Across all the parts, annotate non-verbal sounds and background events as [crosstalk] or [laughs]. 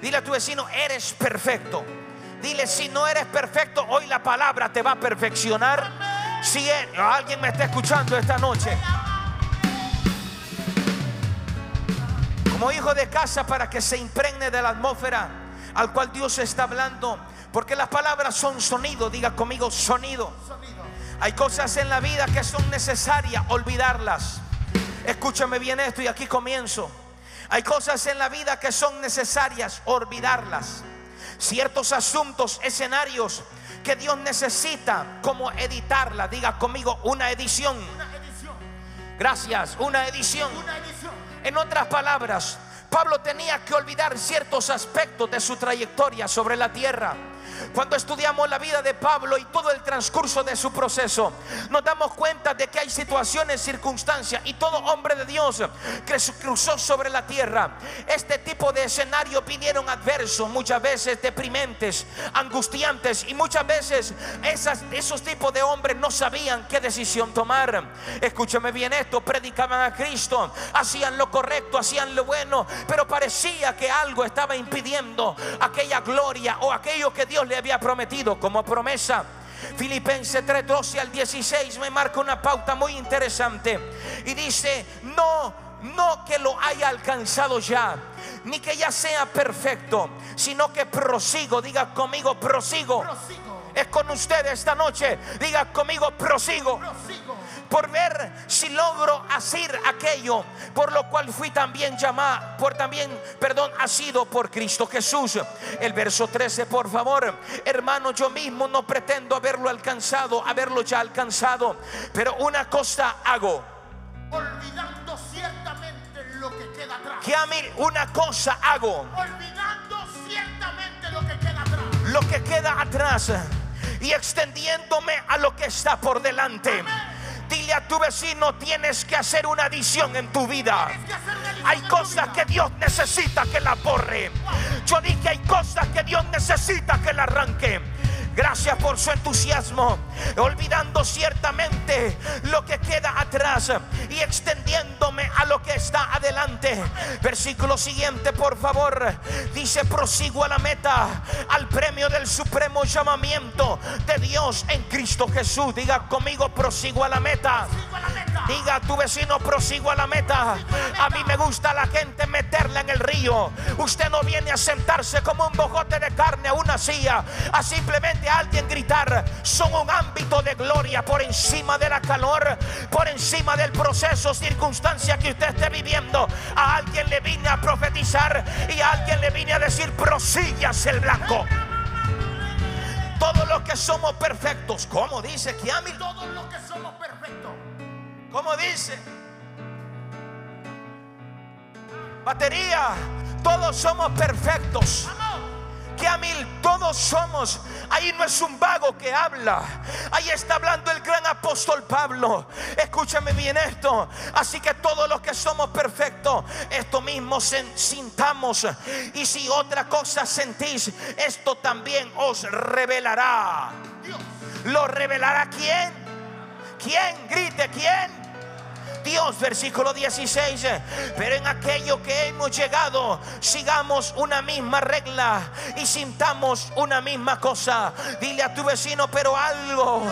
Dile a tu vecino, eres perfecto. Dile, si no eres perfecto, hoy la palabra te va a perfeccionar. Si e- alguien me está escuchando esta noche. Como hijo de casa para que se impregne de la atmósfera al cual Dios está hablando. Porque las palabras son sonido. Diga conmigo, sonido. Hay cosas en la vida que son necesarias olvidarlas. Escúchame bien esto y aquí comienzo. Hay cosas en la vida que son necesarias olvidarlas. Ciertos asuntos, escenarios que Dios necesita como editarla. Diga conmigo una edición. Gracias, una edición. En otras palabras, Pablo tenía que olvidar ciertos aspectos de su trayectoria sobre la tierra. Cuando estudiamos la vida de Pablo y todo el transcurso de su proceso, nos damos cuenta de que hay situaciones, circunstancias y todo hombre de Dios que cruzó sobre la tierra. Este tipo de escenarios vinieron adversos, muchas veces deprimentes, angustiantes y muchas veces esos tipos de hombres no sabían qué decisión tomar. Escúchame bien esto, predicaban a Cristo, hacían lo correcto, hacían lo bueno, pero parecía que algo estaba impidiendo aquella gloria o aquello que Dios le había prometido como promesa. Filipenses 3, 12 al 16 me marca una pauta muy interesante y dice, no, no que lo haya alcanzado ya, ni que ya sea perfecto, sino que prosigo, diga conmigo, prosigo. Es con usted esta noche, diga conmigo, prosigo por ver si logro hacer aquello por lo cual fui también llamado, por también, perdón, ha sido por Cristo Jesús. El verso 13, por favor, hermano, yo mismo no pretendo haberlo alcanzado, haberlo ya alcanzado, pero una cosa hago. Olvidando ciertamente lo que queda atrás. Que a mí una cosa hago, Olvidando ciertamente lo que queda atrás. lo que queda atrás y extendiéndome a lo que está por delante. Dile a tu vecino, tienes que hacer una adición en tu vida. Hay cosas que Dios necesita que la borre. Yo dije, hay cosas que Dios necesita que la arranque. Gracias por su entusiasmo, olvidando ciertamente lo que queda atrás y extendiéndome a lo que está adelante. Versículo siguiente, por favor. Dice, prosigo a la meta, al premio del supremo llamamiento de Dios en Cristo Jesús. Diga conmigo, prosigo a la meta. Sigo a la meta. Diga a tu vecino, prosigo a la meta. A mí me gusta la gente meterla en el río. Usted no viene a sentarse como un bojote de carne a una silla, a simplemente a alguien gritar. Son un ámbito de gloria por encima de la calor, por encima del proceso, circunstancia que usted esté viviendo. A alguien le vine a profetizar y a alguien le vine a decir, prosigue hacia el blanco. Todos los que somos perfectos, como dice Kiami, Todos los que somos perfectos. como dice. Batería, todos somos perfectos. Vamos. Que a mil todos somos. Ahí no es un vago que habla. Ahí está hablando el gran apóstol Pablo. Escúchame bien esto. Así que todos los que somos perfectos, esto mismo sintamos. Y si otra cosa sentís, esto también os revelará. ¿Lo revelará quién? ¿Quién? Grite, ¿quién? Dios, versículo 16. Pero en aquello que hemos llegado, sigamos una misma regla y sintamos una misma cosa. Dile a tu vecino, pero algo.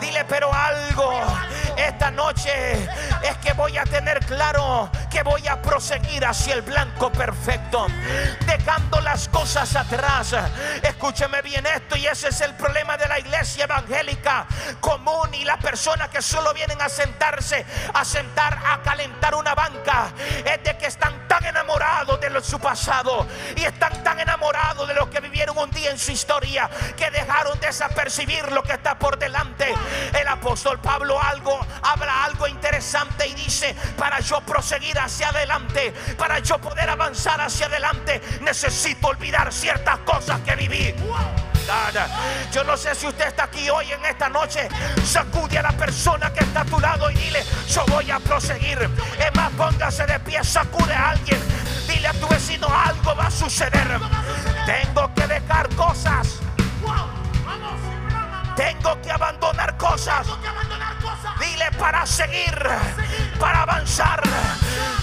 Dile, pero algo. Esta noche es que voy a tener claro que voy a proseguir hacia el blanco perfecto, dejando las cosas atrás. Escúcheme bien esto, y ese es el problema de la iglesia evangélica común y las personas que solo vienen a sentarse, a sentar, a calentar una banca. Es de que están tan enamorados de su pasado y están tan enamorados de lo que vivieron un día en su historia que dejaron desapercibir lo que está por delante. El apóstol Pablo algo habla algo interesante y dice, para yo proseguir hacia adelante, para yo poder avanzar hacia adelante, necesito olvidar ciertas cosas que viví. Yo no sé si usted está aquí hoy en esta noche. Sacude a la persona que está a tu lado y dile, yo voy a proseguir. Es más, póngase de pie, sacude a alguien. Dile a tu vecino, algo va a suceder. Tengo que dejar cosas. Tengo que abandonar cosas. Dile para seguir. para avanzar.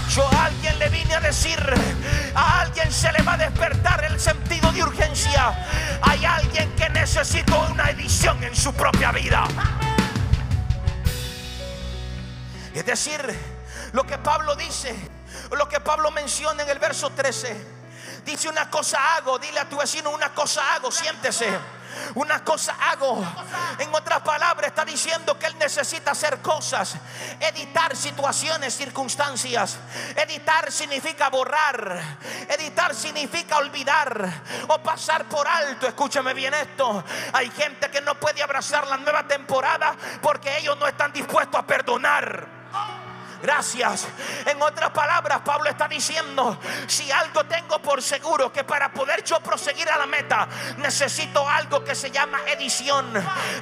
Yo a alguien le vine a decir, a alguien se le va a despertar el sentido de urgencia. Hay alguien que necesita una edición en su propia vida. Es decir, lo que Pablo dice, lo que Pablo menciona en el verso 13. Dice una cosa hago, dile a tu vecino una cosa hago, siéntese. Una cosa hago. En otras palabras, está diciendo que él necesita hacer cosas. Editar situaciones, circunstancias. Editar significa borrar. Editar significa olvidar o pasar por alto. Escúchame bien esto. Hay gente que no puede abrazar la nueva temporada porque ellos no están dispuestos a perdonar. Gracias. En otras palabras, Pablo está diciendo, si algo tengo por seguro, que para poder yo proseguir a la meta, necesito algo que se llama edición.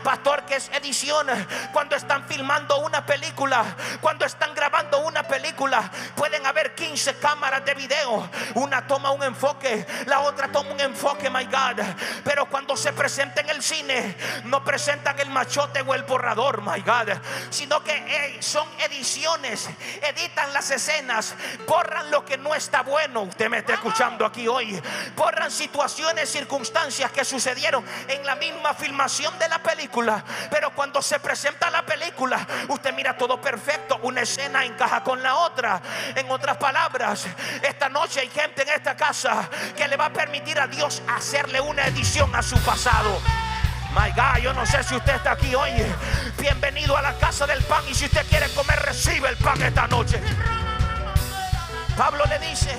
Pastor, que es edición? Cuando están filmando una película, cuando están grabando una película, pueden haber 15 cámaras de video. Una toma un enfoque, la otra toma un enfoque, my God. Pero cuando se presenta en el cine, no presentan el machote o el borrador, my God, sino que eh, son ediciones editan las escenas, borran lo que no está bueno. Usted me está escuchando aquí hoy. Borran situaciones, circunstancias que sucedieron en la misma filmación de la película. Pero cuando se presenta la película, usted mira todo perfecto. Una escena encaja con la otra. En otras palabras, esta noche hay gente en esta casa que le va a permitir a Dios hacerle una edición a su pasado. My God, yo no sé si usted está aquí hoy. Bienvenido a la casa del pan. Y si usted quiere comer, recibe el pan esta noche. Pablo le dice,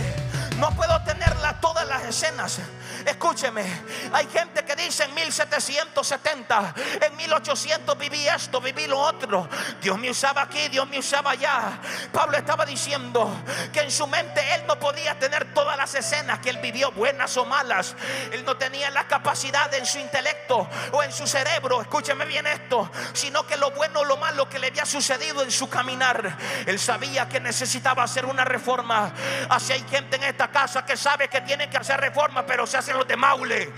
no puedo tenerla todas las escenas Escúcheme, hay gente que dice en 1770, en 1800 viví esto, viví lo otro. Dios me usaba aquí, Dios me usaba allá. Pablo estaba diciendo que en su mente él no podía tener todas las escenas que él vivió, buenas o malas. Él no tenía la capacidad en su intelecto o en su cerebro, escúcheme bien esto, sino que lo bueno o lo malo que le había sucedido en su caminar. Él sabía que necesitaba hacer una reforma. Así hay gente en esta casa que sabe que tiene que hacer reforma, pero se hace los de Maule.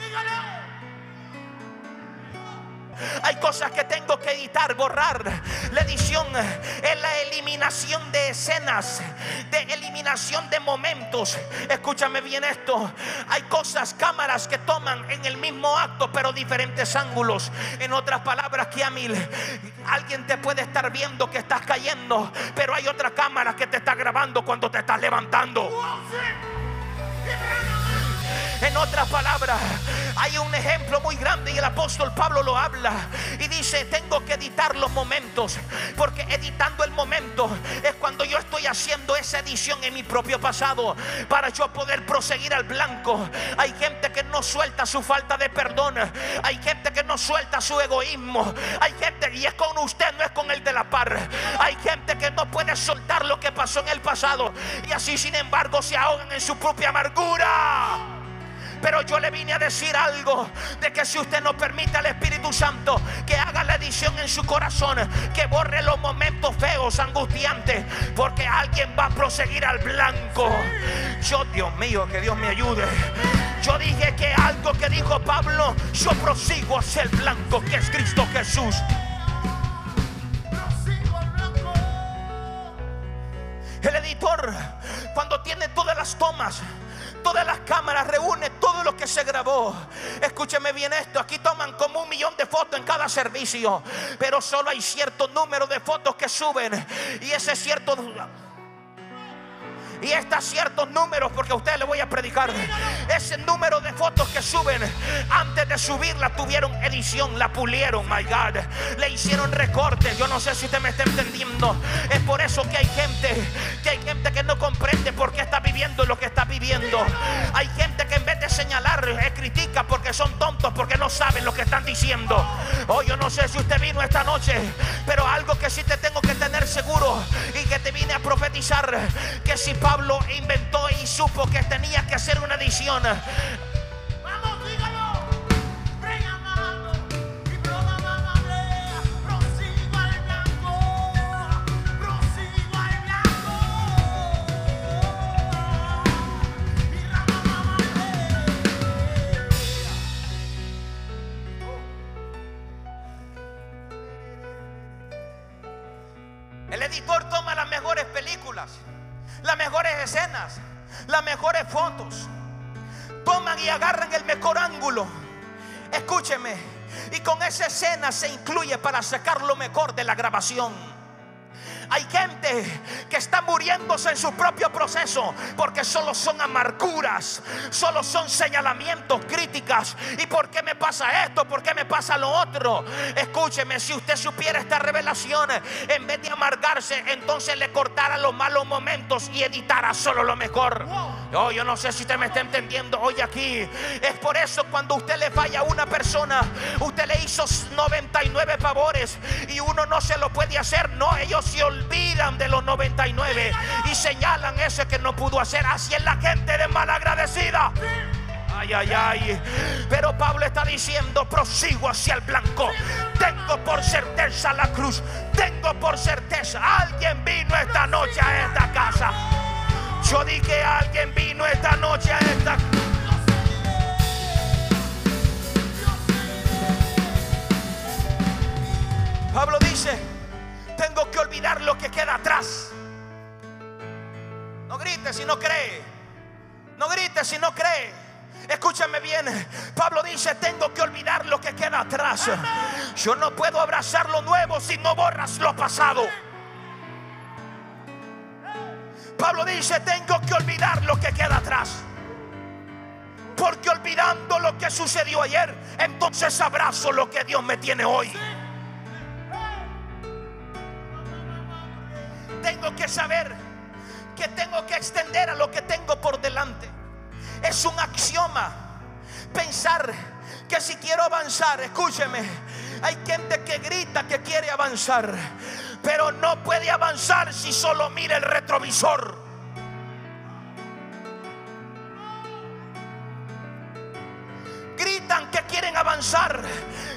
Hay cosas que tengo que editar, borrar. La edición es la eliminación de escenas, de eliminación de momentos. Escúchame bien esto. Hay cosas, cámaras que toman en el mismo acto, pero diferentes ángulos. En otras palabras, que mil alguien te puede estar viendo que estás cayendo, pero hay otra cámara que te está grabando cuando te estás levantando. Yeah. [laughs] En otras palabras, hay un ejemplo muy grande y el apóstol Pablo lo habla y dice, tengo que editar los momentos, porque editando el momento es cuando yo estoy haciendo esa edición en mi propio pasado para yo poder proseguir al blanco. Hay gente que no suelta su falta de perdón, hay gente que no suelta su egoísmo, hay gente, y es con usted, no es con el de la par, hay gente que no puede soltar lo que pasó en el pasado y así sin embargo se ahogan en su propia amargura. Pero yo le vine a decir algo de que si usted no permite al Espíritu Santo que haga la edición en su corazón, que borre los momentos feos, angustiantes, porque alguien va a proseguir al blanco. Yo, Dios mío, que Dios me ayude. Yo dije que algo que dijo Pablo, yo prosigo hacia el blanco que es Cristo Jesús. El editor, cuando tiene todas las tomas, todas las cámaras, reúne todo lo que se grabó. Escúcheme bien esto, aquí toman como un millón de fotos en cada servicio, pero solo hay cierto número de fotos que suben y ese cierto y está ciertos números, porque a usted le voy a predicar. Ese número de fotos que suben, antes de subirla tuvieron edición, la pulieron, my God. Le hicieron recortes. Yo no sé si usted me está entendiendo. Es por eso que hay gente, que hay gente que no comprende por qué está viviendo lo que está viviendo. Hay gente que en vez de señalar, eh, critica porque son tontos, porque no saben lo que están diciendo. Oh, yo no sé si usted vino esta noche, pero algo que sí te tengo que tener seguro y que te vine a profetizar, que si Pablo inventó y supo que tenía que hacer una edición. Se incluye para sacar lo mejor de la grabación. Hay gente que está muriéndose en su propio proceso porque solo son amarguras, solo son señalamientos, críticas. ¿Y por qué me pasa esto? ¿Por qué me pasa lo otro? Escúcheme, si usted supiera esta revelación, en vez de amargarse, entonces le cortara los malos momentos y editara solo lo mejor. Oh, yo no sé si usted me está entendiendo hoy aquí. Es por eso cuando usted le falla a una persona, usted le hizo 99 favores y uno no se lo puede hacer. No, ellos se olvidan de los 99 y señalan ese que no pudo hacer. Así es la gente de malagradecida. Ay, ay, ay. Pero Pablo está diciendo, prosigo hacia el blanco. Tengo por certeza la cruz. Tengo por certeza. Alguien vino esta noche a esta casa. Yo dije, alguien vino esta noche a esta. Pablo dice, tengo que olvidar lo que queda atrás. No grites si no cree. No grites si no cree. Escúchame bien, Pablo dice, tengo que olvidar lo que queda atrás. Yo no puedo abrazar lo nuevo si no borras lo pasado. Pablo dice, tengo que olvidar lo que queda atrás. Porque olvidando lo que sucedió ayer, entonces abrazo lo que Dios me tiene hoy. tengo que saber que tengo que extender a lo que tengo por delante. Es un axioma pensar que si quiero avanzar, escúcheme, hay gente que grita que quiere avanzar, pero no puede avanzar si solo mira el retrovisor. Gritan que quieren avanzar,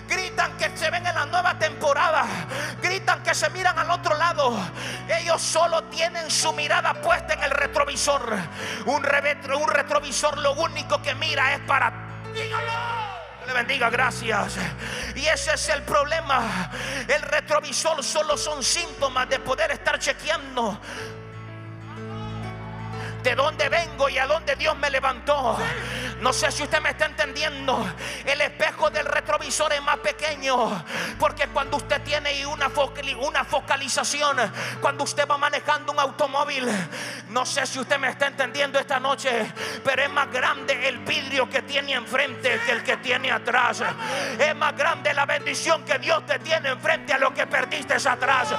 gritan que se ven en la nueva temporada, gritan que se miran al otro lado. Ellos solo tienen su mirada puesta en el retrovisor. Un, un retrovisor lo único que mira es para... Dígalo le bendiga, gracias. Y ese es el problema. El retrovisor solo son síntomas de poder estar chequeando de dónde vengo y a dónde Dios me levantó. No sé si usted me está entendiendo. El espejo del retrovisor es más pequeño. Porque cuando usted tiene una, focalización, cuando usted va manejando un automóvil, no sé si usted me está entendiendo esta noche, pero es más grande el vidrio que tiene enfrente que el que tiene atrás. Es más grande la bendición que Dios te tiene enfrente a lo que perdiste atrás.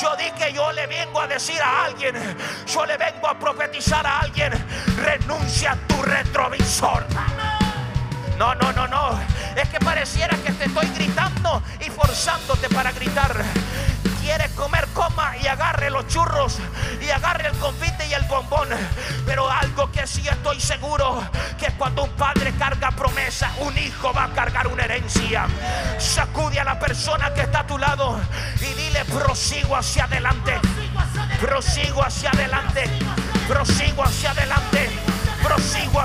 Yo dije, yo le vengo a decir a alguien, yo le vengo a profetizar alguien, renuncia a tu retrovisor. No, no, no, no. Es que pareciera que te estoy gritando y forzándote para gritar. Quiere comer, coma y agarre los churros y agarre el confite y el bombón. Pero algo que sí estoy seguro, que cuando un padre carga promesa, un hijo va a cargar una herencia. Sacude a la persona que está a tu lado y dile, prosigo adelante. Prosigo hacia adelante prosigo hacia adelante, prosigo hacia adelante, prosigo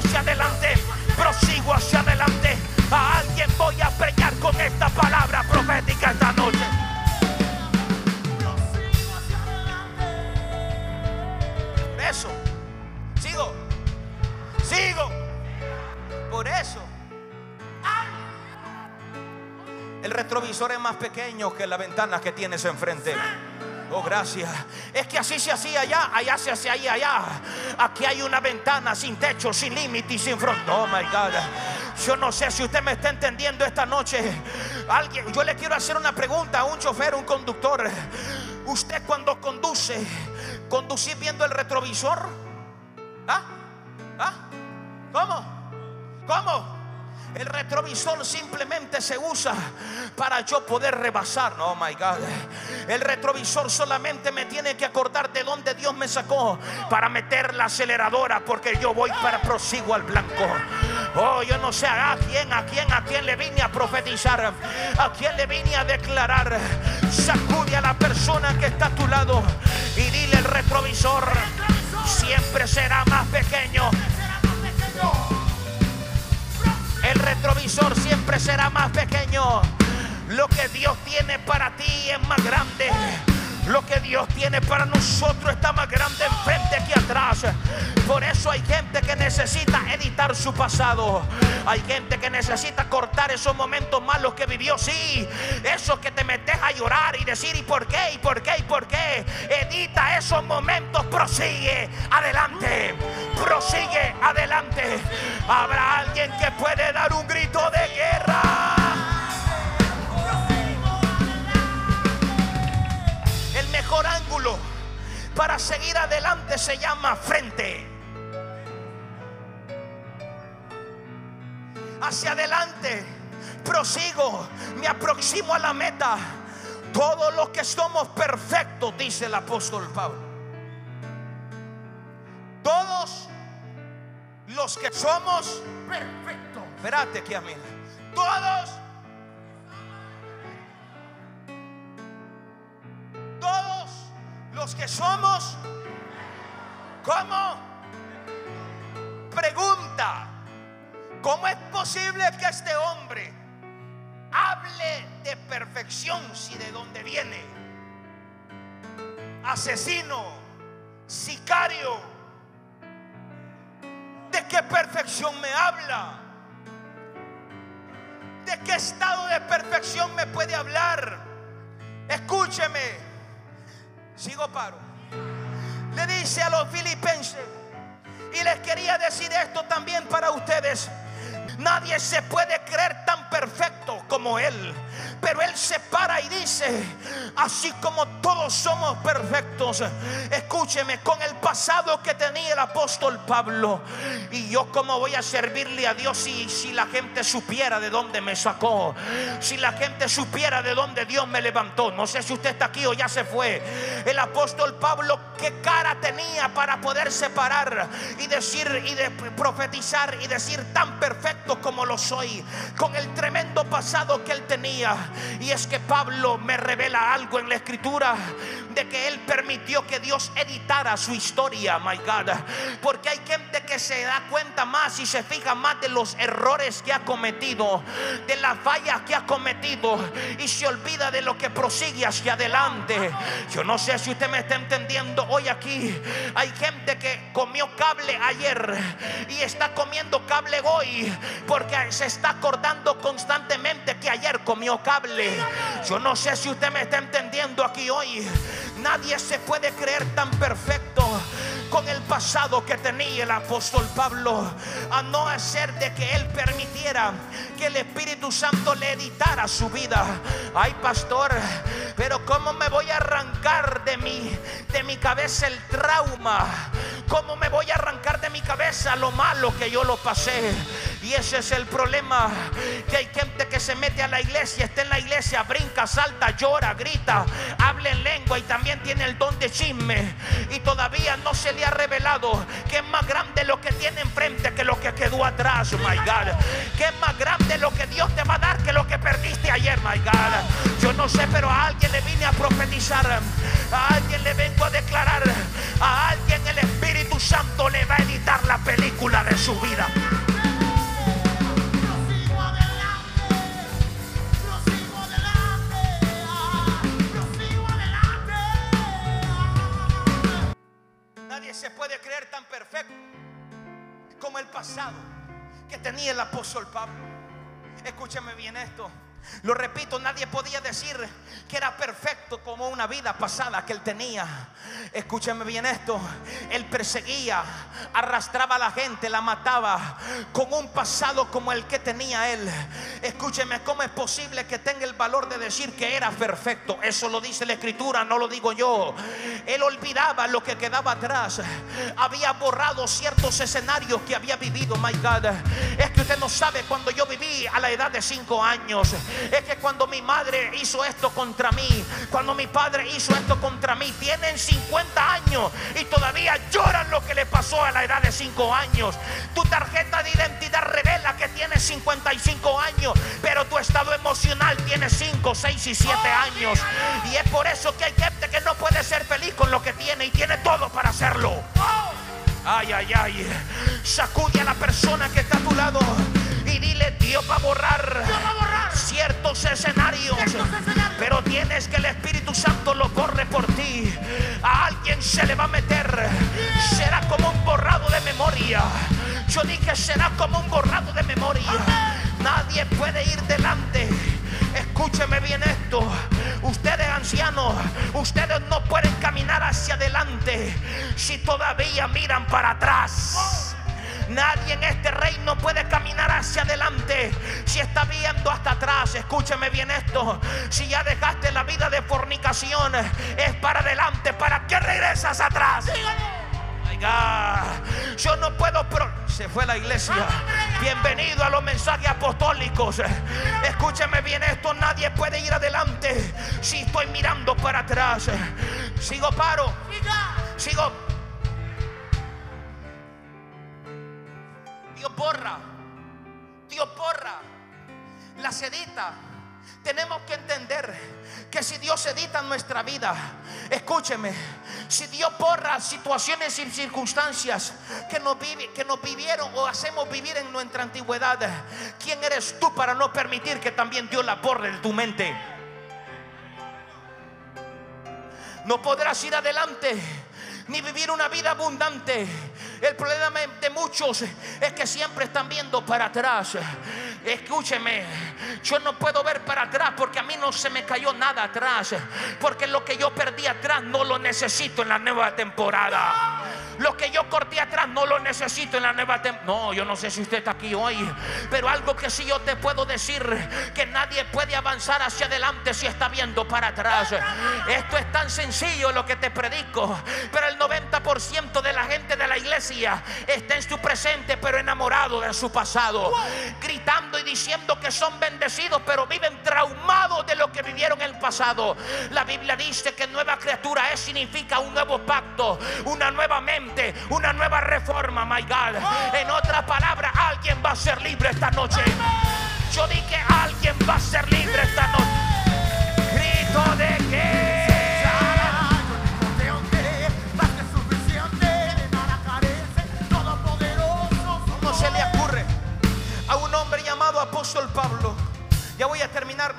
hacia adelante. A alguien voy a preñar con esta palabra profética esta noche. Eso, sigo, sigo. Por eso, el retrovisor es más pequeño que la ventana que tienes enfrente. Oh, gracias. Es que así se hacía allá, allá se hacía ahí, allá. Aquí hay una ventana sin techo, sin límite y sin frontón. Oh my God. Yo no sé si usted me está entendiendo esta noche. Alguien, yo le quiero hacer una pregunta a un chofer, un conductor. Usted cuando conduce, conducir viendo el retrovisor. ¿Ah? ¿Ah? ¿Cómo? ¿Cómo? El retrovisor simplemente se usa para yo poder rebasar. Oh my God. El retrovisor solamente me tiene que acordar de dónde Dios me sacó para meter la aceleradora porque yo voy para prosigo al blanco. Oh, yo no sé a quién, a quién, a quién le vine a profetizar, a quién le vine a declarar. Sacude a la persona que está a tu lado y dile el retrovisor siempre será más pequeño siempre será más pequeño. Lo que Dios tiene para ti es más grande. Lo que Dios tiene para nosotros está más grande enfrente que atrás. Por eso hay gente que necesita editar su pasado. Hay gente que necesita cortar esos momentos malos que vivió. Sí, eso que te metes a llorar y decir, ¿y por qué? ¿Y por qué? ¿Y por qué? Edita esos momentos, prosigue adelante. Prosigue adelante. Habrá alguien que puede dar un grito de guerra. Mejor ángulo para seguir adelante se llama frente. Hacia adelante, prosigo, me aproximo a la meta. Todos los que somos perfectos, dice el apóstol Pablo. Todos los que somos perfectos. Espérate que amén. Todos. Todos los que somos. ¿Cómo? Pregunta. ¿Cómo es posible que este hombre hable de perfección si de dónde viene? Asesino, sicario. ¿De qué perfección me habla? ¿De qué estado de perfección me puede hablar? Escúcheme. Sigo paro. Le dice a los filipenses. Y les quería decir esto también para ustedes. Nadie se puede creer tan perfecto como Él. Pero Él se para y dice, así como todos somos perfectos, escúcheme, con el pasado que tenía el apóstol Pablo, y yo como voy a servirle a Dios si, si la gente supiera de dónde me sacó, si la gente supiera de dónde Dios me levantó, no sé si usted está aquí o ya se fue, el apóstol Pablo, qué cara tenía para poder separar y decir y profetizar y decir tan perfecto como lo soy, con el tremendo pasado que él tenía. Y es que Pablo me revela algo en la escritura de que él permitió que Dios editara su historia, my God. Porque hay gente que se da cuenta más y se fija más de los errores que ha cometido, de las fallas que ha cometido y se olvida de lo que prosigue hacia adelante. Yo no sé si usted me está entendiendo hoy aquí. Hay gente que comió cable ayer y está comiendo cable hoy porque se está acordando constantemente que ayer comió cable. Yo no sé si usted me está entendiendo aquí hoy. Nadie se puede creer tan perfecto con el pasado que tenía el apóstol Pablo, a no hacer de que él permitiera que el Espíritu Santo le editara su vida. Ay, pastor, pero ¿cómo me voy a arrancar de mi, de mi cabeza el trauma? ¿Cómo me voy a arrancar de mi cabeza lo malo que yo lo pasé? Y ese es el problema, que hay gente que se mete a la iglesia, está en la iglesia, brinca, salta, llora, grita, habla en lengua y también tiene el don de chisme. Y todavía no se le ha revelado que es más grande lo que tiene enfrente que lo que quedó atrás, my God. Que es más grande lo que Dios te va a dar que lo que perdiste ayer, my God. Yo no sé, pero a alguien le vine a profetizar, a alguien le vengo a declarar, a alguien el Espíritu Santo le va a editar la película de su vida. Escúchame bien esto. Lo repito, nadie podía decir que era perfecto como una vida pasada que él tenía. Escúchame bien esto. Él perseguía, arrastraba a la gente, la mataba con un pasado como el que tenía él. Escúcheme, ¿cómo es posible que tenga el valor de decir que era perfecto? Eso lo dice la escritura, no lo digo yo. Él olvidaba lo que quedaba atrás. Había borrado ciertos escenarios que había vivido, my God. Es que usted no sabe cuando yo viví a la edad de 5 años. Es que cuando mi madre hizo esto contra mí, cuando mi padre hizo esto contra mí, tienen 50 años y todavía lloran lo que le pasó a la edad de 5 años. Tu tarjeta de identidad revela que tienes 55 años, pero tu estado emocional tiene 5, 6 y 7 años. Y es por eso que hay gente que no puede ser feliz con lo que tiene y tiene todo para hacerlo. Ay, ay, ay. Sacude a la persona que está a tu lado y dile, Dios va a borrar, va a borrar ciertos escenarios. ciertos escenarios. Pero tienes que el Espíritu Santo lo borre por ti. A alguien se le va a meter. Será como un borrado de memoria. Yo dije será como un borrado de memoria. Nadie puede ir delante. Escúcheme bien esto. Ustedes ancianos, ustedes no pueden caminar hacia adelante si todavía miran para atrás. Nadie en este reino puede caminar hacia adelante si está viendo hasta atrás. Escúcheme bien esto. Si ya dejaste la vida de fornicación, es para adelante. ¿Para qué regresas atrás? My God. Yo no puedo. Pro se fue la iglesia. Bienvenido a los mensajes apostólicos. Escúcheme bien esto. Nadie puede ir adelante si estoy mirando para atrás. Sigo paro. Sigo. Dios borra. Dios borra. Las edita. Tenemos que entender que si Dios edita nuestra vida, escúcheme, si Dios borra situaciones y circunstancias que nos, vive, que nos vivieron o hacemos vivir en nuestra antigüedad, ¿quién eres tú para no permitir que también Dios la borre de tu mente? No podrás ir adelante ni vivir una vida abundante. El problema de muchos es que siempre están viendo para atrás. Escúcheme, yo no puedo ver para atrás porque a mí no se me cayó nada atrás. Porque lo que yo perdí atrás no lo necesito en la nueva temporada. Lo que yo corté atrás no lo necesito en la nueva temporada. No, yo no sé si usted está aquí hoy, pero algo que sí yo te puedo decir, que nadie puede avanzar hacia adelante si está viendo para atrás. Esto es tan sencillo lo que te predico, pero el 90% de la gente de la iglesia está en su presente, pero enamorado de su pasado, gritando y diciendo que son bendecidos, pero viven traumados de lo que vivieron en el pasado. La Biblia dice que nueva criatura es significa un nuevo pacto, una nueva mente una nueva reforma, my God. En otra palabra, alguien va a ser libre esta noche. Yo dije alguien va a ser libre esta noche. Grito de que.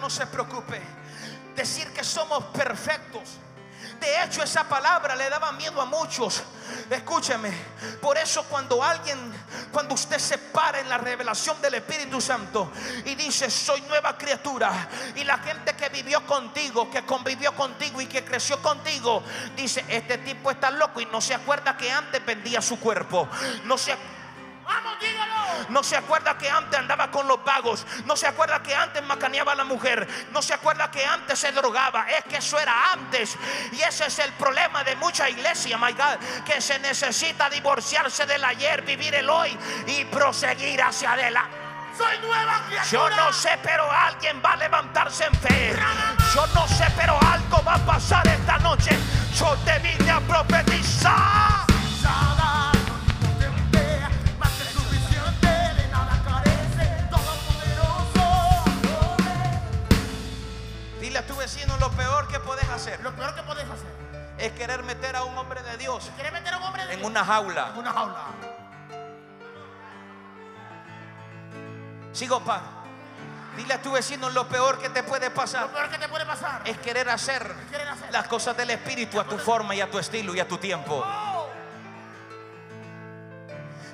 No se preocupe. Decir que somos perfectos de hecho, esa palabra le daba miedo a muchos. Escúcheme. Por eso cuando alguien, cuando usted se para en la revelación del Espíritu Santo y dice, soy nueva criatura, y la gente que vivió contigo, que convivió contigo y que creció contigo, dice, este tipo está loco y no se acuerda que antes vendía su cuerpo. No se no se acuerda que antes andaba con los vagos. No se acuerda que antes macaneaba a la mujer. No se acuerda que antes se drogaba. Es que eso era antes. Y ese es el problema de mucha iglesia, my God. Que se necesita divorciarse del ayer, vivir el hoy y proseguir hacia adelante. Soy nueva Yo no sé, pero alguien va a levantarse en fe. Yo no sé, pero algo va a pasar esta noche. Yo te vine a profetizar. Vecino lo peor que puedes hacer. Lo peor que puedes hacer es querer meter a un hombre de Dios meter a un hombre en una jaula. En una jaula. Sigo, pa. Dile a tu vecino lo peor que te puede pasar. Lo peor que te puede pasar es querer hacer, las cosas del espíritu a tu forma y a tu estilo y a tu tiempo. Oh.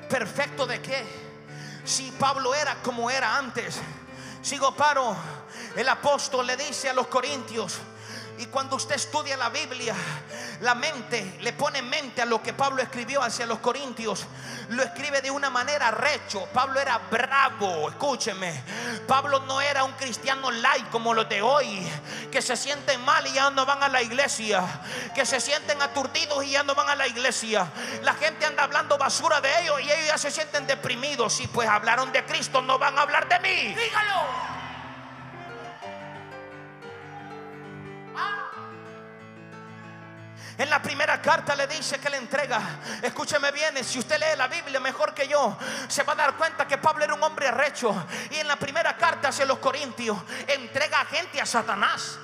Perfecto de qué? Si Pablo era como era antes. Sigo paro el apóstol le dice a los corintios, y cuando usted estudia la Biblia, la mente le pone mente a lo que Pablo escribió hacia los corintios. Lo escribe de una manera recho. Pablo era bravo, escúcheme. Pablo no era un cristiano light como los de hoy, que se sienten mal y ya no van a la iglesia, que se sienten aturdidos y ya no van a la iglesia. La gente anda hablando basura de ellos y ellos ya se sienten deprimidos. Si pues hablaron de Cristo, no van a hablar de mí. Dígalo. En la primera carta le dice que le entrega. Escúcheme bien, si usted lee la Biblia mejor que yo, se va a dar cuenta que Pablo era un hombre arrecho. Y en la primera carta hacia los Corintios, entrega gente a Satanás.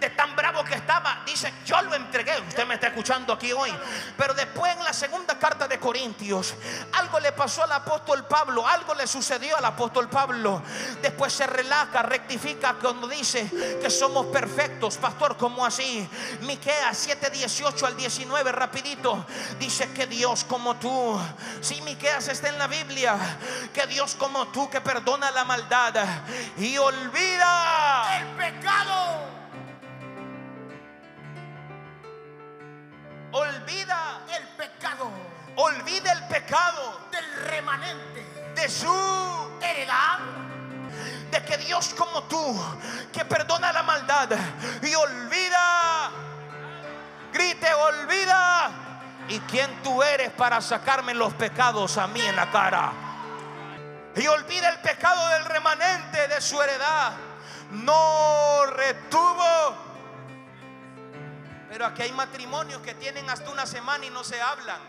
De tan bravo que estaba, dice, yo lo entregué. Usted me está escuchando aquí hoy. Pero después en la segunda carta de Corintios, algo le pasó al apóstol Pablo, algo le sucedió al apóstol Pablo. Después se relaja, rectifica cuando dice que somos perfectos. Pastor, ¿cómo así? Miqueas 7, 18 al 19, rapidito. Dice que Dios como tú, si sí, Miqueas está en la Biblia, que Dios como tú que perdona la maldad y olvida el pecado. Olvida el pecado, olvida el pecado del remanente de su heredad. De que Dios como tú, que perdona la maldad y olvida, grite, olvida. ¿Y quién tú eres para sacarme los pecados a mí en la cara? Y olvida el pecado del remanente de su heredad. No retuvo pero aquí hay matrimonios que tienen hasta una semana y no se hablan.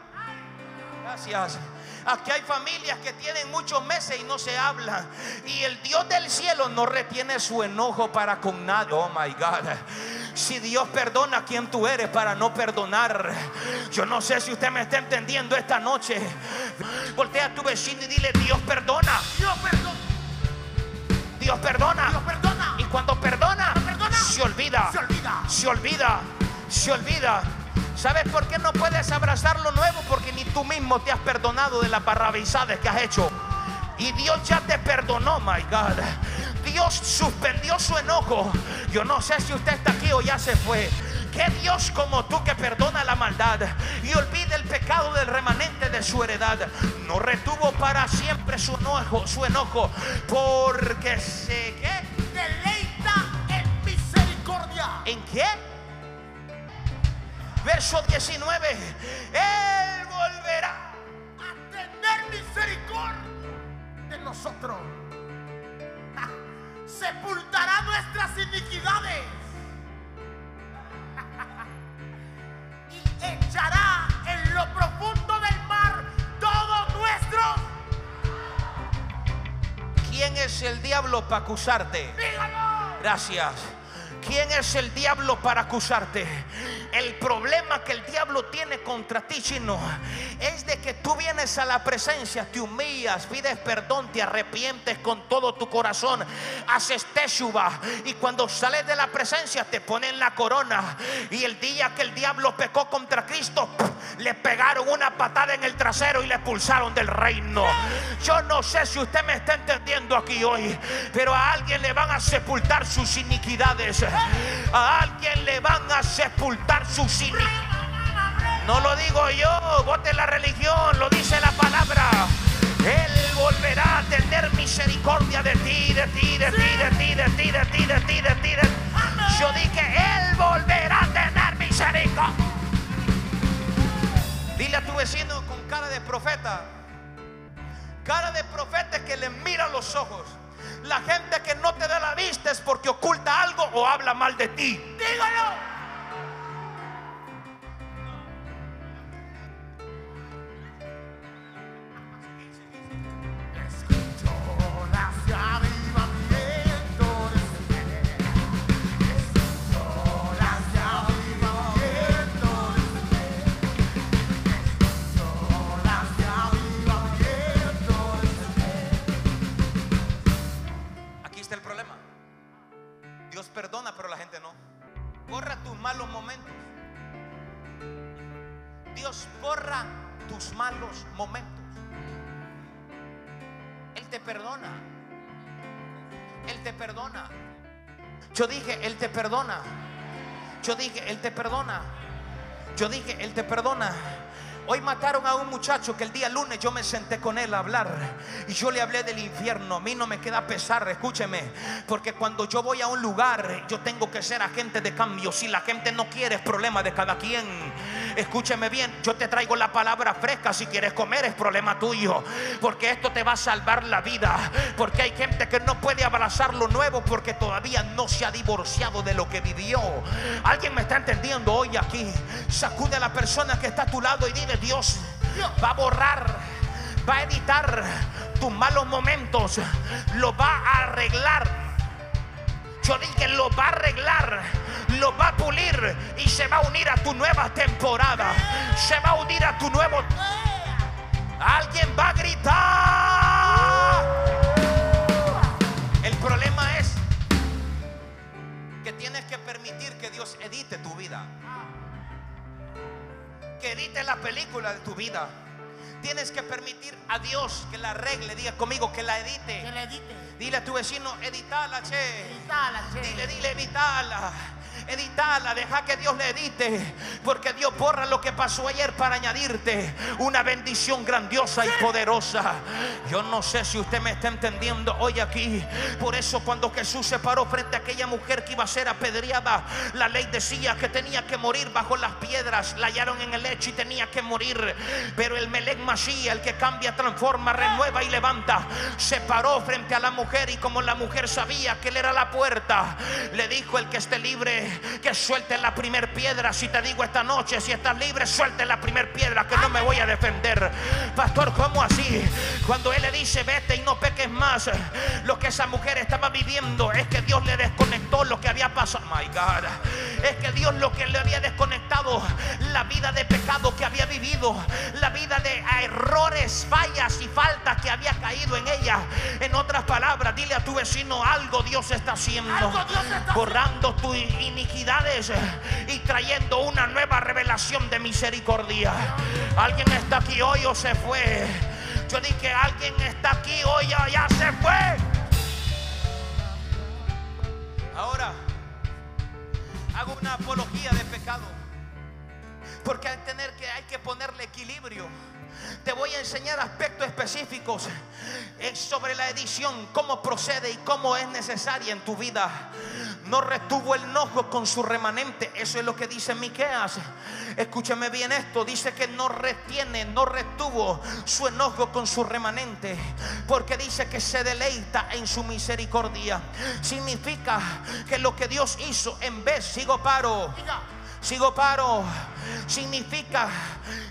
Gracias. Aquí hay familias que tienen muchos meses y no se hablan. Y el Dios del cielo no retiene su enojo para con nadie. Oh my God. Si Dios perdona quien tú eres para no perdonar. Yo no sé si usted me está entendiendo esta noche. Voltea a tu vecino y dile, Dios perdona. Dios perdona. Dios perdona. Dios perdona. Y cuando perdona, perdona se olvida. Se olvida. Se olvida se olvida. ¿Sabes por qué no puedes abrazar lo nuevo? Porque ni tú mismo te has perdonado de las barrabizadas que has hecho. Y Dios ya te perdonó, my God. Dios suspendió su enojo. Yo no sé si usted está aquí o ya se fue. Que Dios como tú que perdona la maldad y olvida el pecado del remanente de su heredad, no retuvo para siempre su enojo, su enojo, porque se ¿qué? deleita en misericordia. ¿En qué? Verso 19, Él volverá a tener misericordia de nosotros. Sepultará nuestras iniquidades y echará en lo profundo del mar todo nuestro. ¿Quién es el diablo para acusarte? Dígalo. Gracias. ¿Quién es el diablo para acusarte? El problema que el diablo tiene contra ti, chino, es de que tú vienes a la presencia, te humillas, pides perdón, te arrepientes con todo tu corazón, haces teshuva y cuando sales de la presencia te ponen la corona. Y el día que el diablo pecó contra Cristo, le pegaron una patada en el trasero y le expulsaron del reino. Yo no sé si usted me está entendiendo aquí hoy, pero a alguien le van a sepultar sus iniquidades. A alguien le van a sepultar sus iniquidades. No lo digo yo, vote la religión, lo dice la palabra. Él volverá a tener misericordia de ti, de ti, de ti, de ti, de ti, de ti, de ti, de ti. Yo dije, Él volverá a tener misericordia. Dile a tu vecino con cara de profeta, cara de profeta que le mira los ojos. La gente que no te da la vista es porque oculta algo o habla mal de ti. Dígalo. Te perdona. Yo dije, Él te perdona. Hoy mataron a un muchacho que el día lunes yo me senté con él a hablar y yo le hablé del infierno. A mí no me queda pesar, escúcheme, porque cuando yo voy a un lugar yo tengo que ser agente de cambio. Si la gente no quiere es problema de cada quien. Escúcheme bien, yo te traigo la palabra fresca. Si quieres comer es problema tuyo, porque esto te va a salvar la vida. Porque hay gente que no puede abrazar lo nuevo porque todavía no se ha divorciado de lo que vivió. Alguien me está entendiendo hoy aquí. Sacude a la persona que está a tu lado y dile Dios va a borrar, va a editar tus malos momentos, lo va a arreglar. Yo dije, lo va a arreglar, lo va a pulir y se va a unir a tu nueva temporada. Se va a unir a tu nuevo... Alguien va a gritar. El problema es que tienes que permitir que Dios edite tu vida. Que edite la película de tu vida. Tienes que permitir a Dios que la arregle. Diga conmigo que la edite. Que le edite. Dile a tu vecino, editala, che. Editala, che. Dile, dile, editala. Editala, deja que Dios le edite. Porque Dios borra lo que pasó ayer para añadirte una bendición grandiosa y poderosa. Yo no sé si usted me está entendiendo hoy aquí. Por eso cuando Jesús se paró frente a aquella mujer que iba a ser apedreada, la ley decía que tenía que morir bajo las piedras. La hallaron en el lecho y tenía que morir. Pero el Melech Mashiach, el que cambia, transforma, renueva y levanta, se paró frente a la mujer y como la mujer sabía que él era la puerta, le dijo el que esté libre que suelte la primer piedra. Si te digo esta noche, si estás libre, suelte la primer piedra, que no me voy a defender. Pastor, ¿cómo así? Cuando él le dice, vete y no peques más, lo que esa mujer estaba viviendo es que Dios le desconectó lo que había pasado. My God, es que Dios lo que le había desconectado, la vida de pecado que había vivido, la vida de errores, fallas y faltas que había caído en ella. En otras palabras, dile a tu vecino algo Dios está haciendo, Dios está borrando tus iniquidades y trayendo una nueva revelación de misericordia. Alguien está aquí hoy o se fue. Yo dije alguien está aquí hoy o ya se fue. Ahora hago una apología de pecado. Porque hay, tener que, hay que ponerle equilibrio. Te voy a enseñar aspectos específicos eh, sobre la edición, cómo procede y cómo es necesaria en tu vida. No retuvo el enojo con su remanente. Eso es lo que dice Miqueas. Escúchame bien esto. Dice que no retiene, no retuvo su enojo con su remanente. Porque dice que se deleita en su misericordia. Significa que lo que Dios hizo en vez, sigo paro. Sigo paro. Significa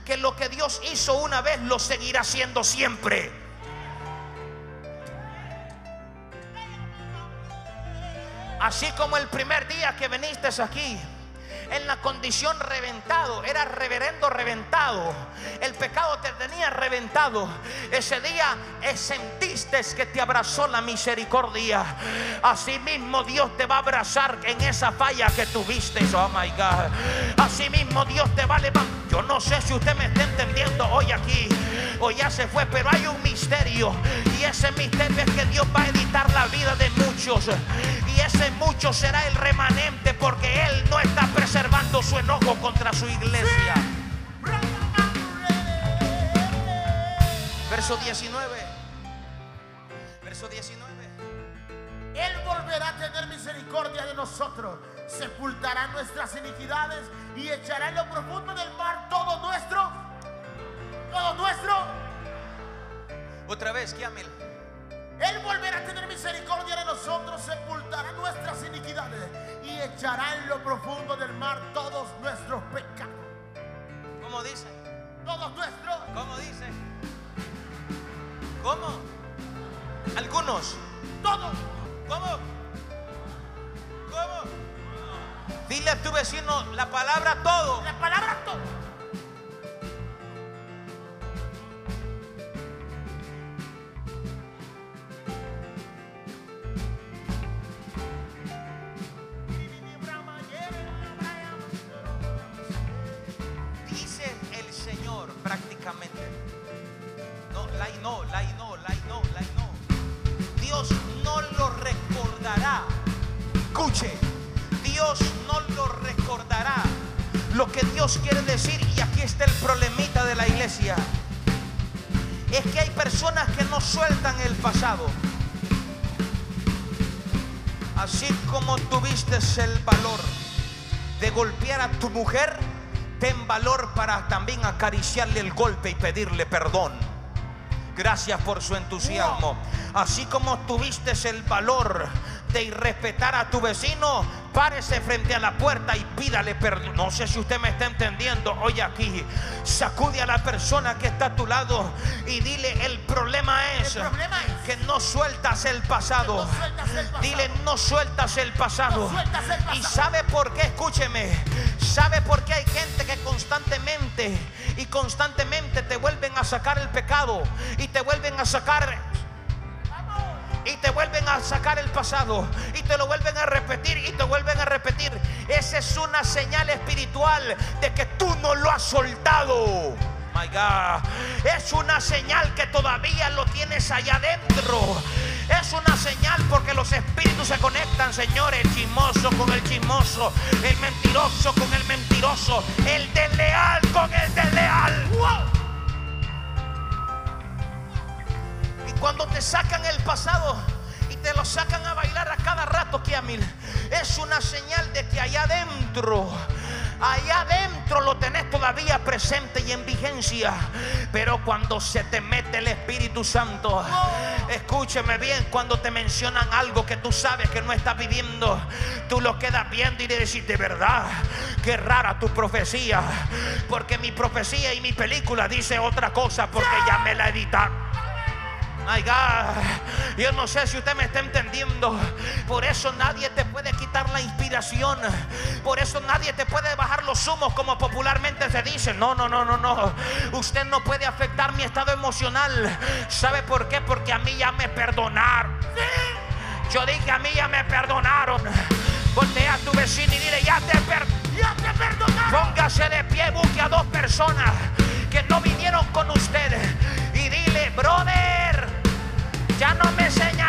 que lo que Dios hizo una vez lo seguirá haciendo siempre. Así como el primer día que viniste aquí, en la condición reventado, era reverendo reventado. El pecado te tenía reventado. Ese día sentiste que te abrazó la misericordia. Asimismo Dios te va a abrazar en esa falla que tuviste. Oh my God. Asimismo Dios te va a levantar. Yo no sé si usted me está entendiendo hoy aquí o ya se fue, pero hay un misterio. Y ese misterio es que Dios va a editar la vida de muchos. Y ese mucho será el remanente porque Él no está preservando su enojo contra su iglesia. Verso 19. Verso 19. Él volverá a tener misericordia de nosotros, sepultará nuestras iniquidades y echará en lo profundo del mar todo nuestro, todo nuestro. Otra vez, Kiamil. Él volverá a tener misericordia de nosotros, sepultará nuestras iniquidades y echará en lo profundo del mar todos nuestros pecados. ¿Cómo dice? Todos nuestros. ¿Cómo dice? ¿Cómo? Algunos. Todos. ¿Cómo? ¿Cómo? Dile a tu vecino la palabra todo. La palabra todo. El valor de golpear a tu mujer, ten valor para también acariciarle el golpe y pedirle perdón. Gracias por su entusiasmo. Así como tuviste el valor de irrespetar a tu vecino, Párese frente a la puerta y pídale perdón. No sé si usted me está entendiendo hoy aquí. Sacude a la persona que está a tu lado y dile, el problema es, El problema es que no sueltas el pasado. no sueltas el pasado. Dile, no sueltas el pasado. No sueltas el pasado. Y sabe por qué, escúcheme. Sabe por qué hay gente que constantemente y constantemente te vuelven a sacar el pecado y te vuelven a sacar y te vuelven a sacar el pasado y te lo vuelven a repetir y te vuelven a repetir. Esa es una señal espiritual de que tú no lo has soltado. My God. Es una señal que todavía lo tienes allá adentro. Es una señal porque los espíritus se conectan, Señor. El chismoso con el chismoso, el mentiroso con el mentiroso, el desleal con el desleal. Y cuando te sacan el pasado y te lo sacan a bailar a cada rato, Kiamil, es una señal de que allá adentro, allá adentro lo tenés todavía presente y en vigencia. Pero cuando se te mete el Espíritu Santo, escúcheme bien, cuando te mencionan algo que tú sabes que no estás viviendo, tú lo quedas viendo y le decís, de verdad, qué rara tu profecía, porque mi profecía y mi película dice otra cosa porque ya me la editaron. My God, yo no sé si usted me está entendiendo. Por eso nadie te puede quitar la inspiración. Por eso nadie te puede bajar los humos como popularmente se dice. No, no, no, no, no. Usted no puede afectar mi estado emocional. ¿Sabe por qué? Porque a mí ya me perdonaron. Yo dije a mí ya me perdonaron. Voltea a tu vecino y dile ya te perdonaron. Ya te perdonaron. Póngase de pie, busque a dos personas que no vinieron con ustedes y dile, brother, ya no me señales,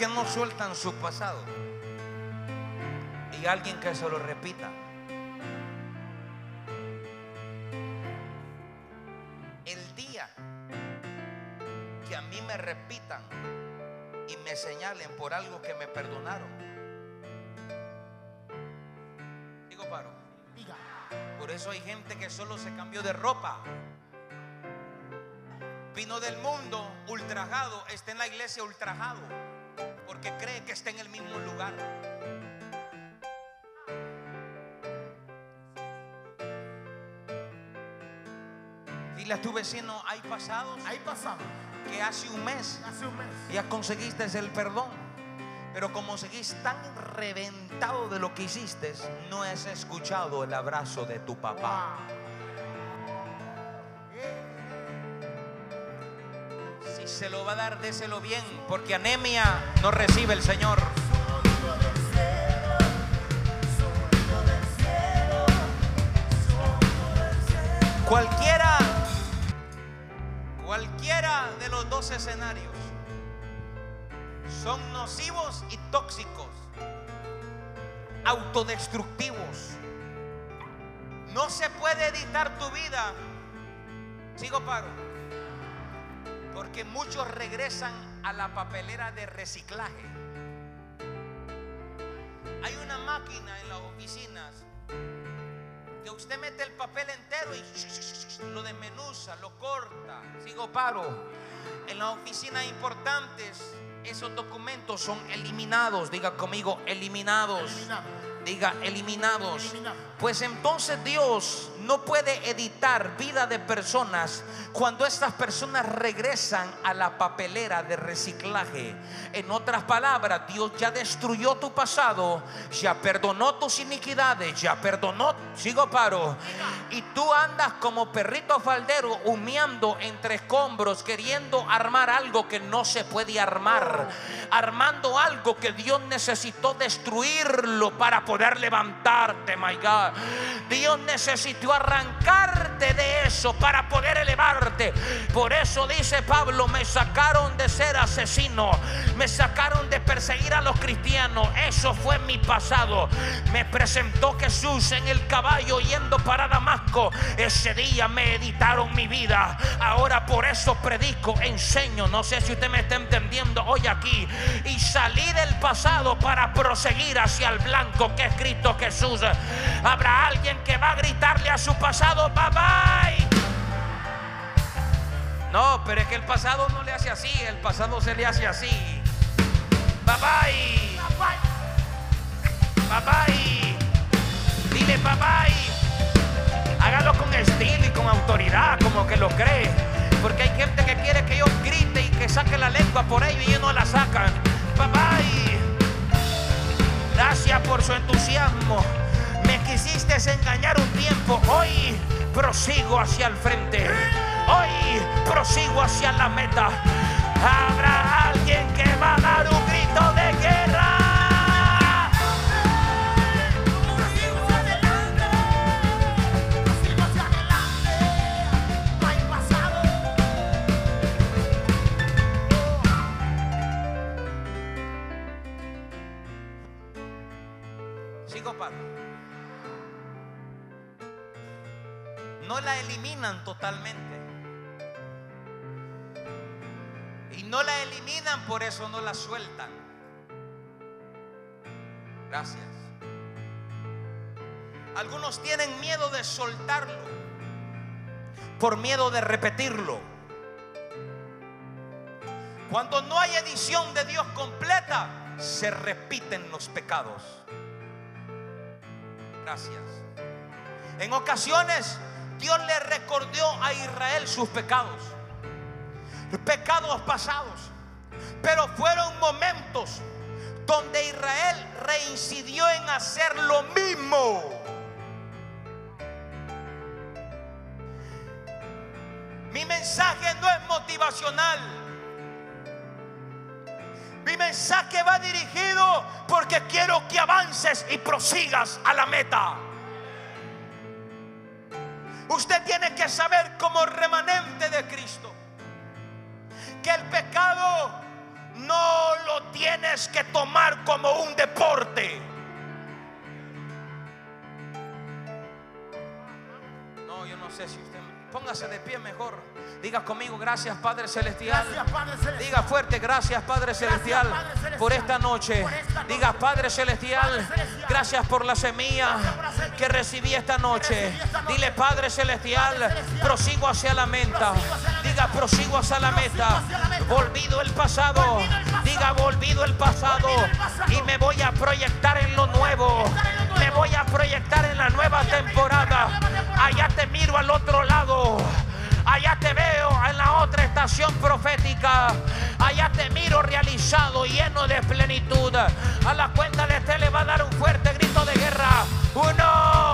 Que no sueltan su pasado. Y alguien que se lo repita. El día que a mí me repitan y me señalen por algo que me perdonaron. Digo, paro. Diga, Por eso hay gente que solo se cambió de ropa. Vino del mundo ultrajado, está en la iglesia ultrajado, porque cree que está en el mismo lugar. Dile a tu vecino, hay pasados que hace un mes hace un mes. ya conseguiste el perdón. Pero como seguís tan reventado de lo que hiciste, no has escuchado el abrazo de tu papá. Se lo va a dar, déselo bien, porque anemia no recibe el Señor. Cualquiera, Cualquiera de los dos escenarios son nocivos y tóxicos, autodestructivos. No se puede editar tu vida. Sigo paro. Porque muchos regresan a la papelera de reciclaje. Hay una máquina en las oficinas que usted mete el papel entero y lo desmenuza, lo corta. Sigo paro. En las oficinas importantes esos documentos son eliminados. Diga conmigo, eliminados. Diga, eliminados. Pues entonces Dios no puede editar vida de personas cuando estas personas regresan a la papelera de reciclaje. En otras palabras, Dios ya destruyó tu pasado, ya perdonó tus iniquidades, ya perdonó, sigo paro. Y tú andas como perrito faldero humeando entre escombros, queriendo armar algo que no se puede armar, armando algo que Dios necesitó destruirlo para poder levantarte, my God. Dios necesitó arrancarte de eso para poder elevarte. Por eso dice Pablo, me sacaron de ser asesino, me sacaron de perseguir a los cristianos. Eso fue mi pasado. Me presentó Jesús en el caballo yendo para Damasco. Ese día me editaron mi vida. Ahora por eso predico, enseño. No sé si usted me está entendiendo hoy aquí. Y salí del pasado para proseguir hacia el blanco que es Cristo Jesús. Habrá alguien que va a gritarle a su pasado, bye bye. No, pero es que el pasado no le hace así, el pasado se le hace así. Bye bye. Bye bye. Dile bye bye. Hágalo con estilo y con autoridad, como que lo cree. Porque hay gente que quiere que yo grite y que saque la lengua por ello y ellos no la sacan. Bye bye. Gracias por su entusiasmo. Me quisiste engañar un tiempo. Hoy prosigo hacia el frente. Hoy prosigo hacia la meta. Habrá alguien que va a dar un grito de totalmente. Y no la eliminan, por eso no la sueltan. Gracias. Algunos tienen miedo de soltarlo por miedo de repetirlo. Cuando no hay edición de Dios completa, se repiten los pecados. Gracias. En ocasiones Dios le recordó a Israel sus pecados, pecados pasados, pero fueron momentos donde Israel reincidió en hacer lo mismo. Mi mensaje no es motivacional. Mi mensaje va dirigido porque quiero que avances y prosigas a la meta. Usted tiene que saber como remanente de Cristo que el pecado no lo tienes que tomar como un deporte. No, yo no sé si usted... Póngase de pie mejor. Diga conmigo, gracias Padre Celestial. Gracias, Padre Celestial. Diga fuerte, gracias Padre Celestial Padre Celestial, por esta noche. por esta noche. Diga Padre Celestial, Padre Celestial, gracias por la semilla por que recibí esta noche. recibí esta noche. Dile Padre Celestial, Padre Celestial, prosigo hacia la meta. Prosigo hacia la Diga meta. prosigo hacia la. Volvido el pasado. Diga volvido el pasado. Y me voy a proyectar en lo nuevo. Me voy a proyectar en la nueva temporada. Allá te miro al otro lado. Allá te veo en la otra estación profética. Allá te miro realizado, lleno de plenitud. A la cuenta de este le va a dar un fuerte grito de guerra. Uno,